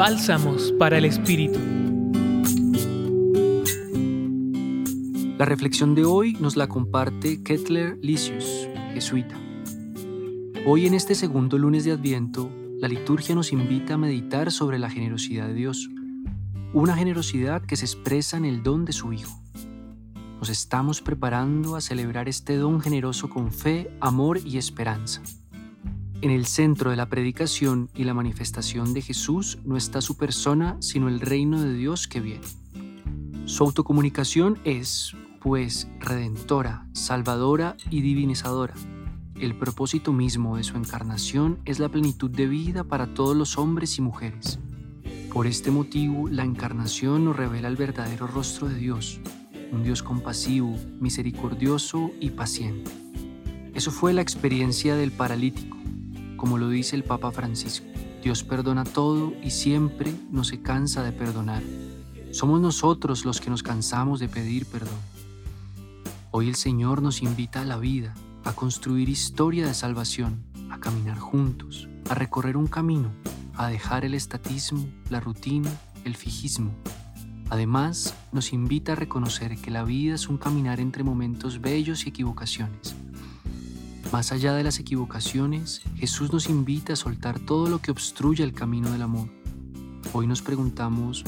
Bálsamos para el Espíritu. La reflexión de hoy nos la comparte Kettler Licius, jesuita. Hoy en este segundo lunes de Adviento, la liturgia nos invita a meditar sobre la generosidad de Dios, una generosidad que se expresa en el don de su Hijo. Nos estamos preparando a celebrar este don generoso con fe, amor y esperanza. En el centro de la predicación y la manifestación de Jesús no está su persona, sino el reino de Dios que viene. Su autocomunicación es, pues, redentora, salvadora y divinizadora. El propósito mismo de su encarnación es la plenitud de vida para todos los hombres y mujeres. Por este motivo, la encarnación nos revela el verdadero rostro de Dios, un Dios compasivo, misericordioso y paciente. Eso fue la experiencia del paralítico como lo dice el Papa Francisco. Dios perdona todo y siempre no se cansa de perdonar. Somos nosotros los que nos cansamos de pedir perdón. Hoy el Señor nos invita a la vida, a construir historia de salvación, a caminar juntos, a recorrer un camino, a dejar el estatismo, la rutina, el fijismo. Además, nos invita a reconocer que la vida es un caminar entre momentos bellos y equivocaciones más allá de las equivocaciones, Jesús nos invita a soltar todo lo que obstruye el camino del amor. Hoy nos preguntamos,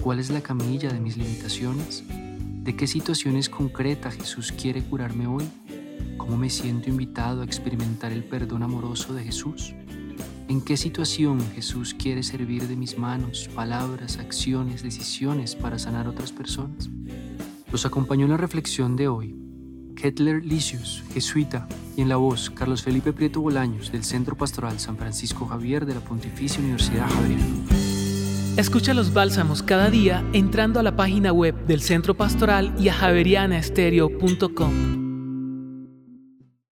¿cuál es la camilla de mis limitaciones? ¿De qué situaciones concretas Jesús quiere curarme hoy? ¿Cómo me siento invitado a experimentar el perdón amoroso de Jesús? ¿En qué situación Jesús quiere servir de mis manos, palabras, acciones, decisiones para sanar otras personas? Los acompañó en la reflexión de hoy Kettler Licius, jesuita, y en la voz Carlos Felipe Prieto Bolaños del Centro Pastoral San Francisco Javier de la Pontificia Universidad Javeriana. Escucha los bálsamos cada día entrando a la página web del Centro Pastoral y a javerianaestereo.com.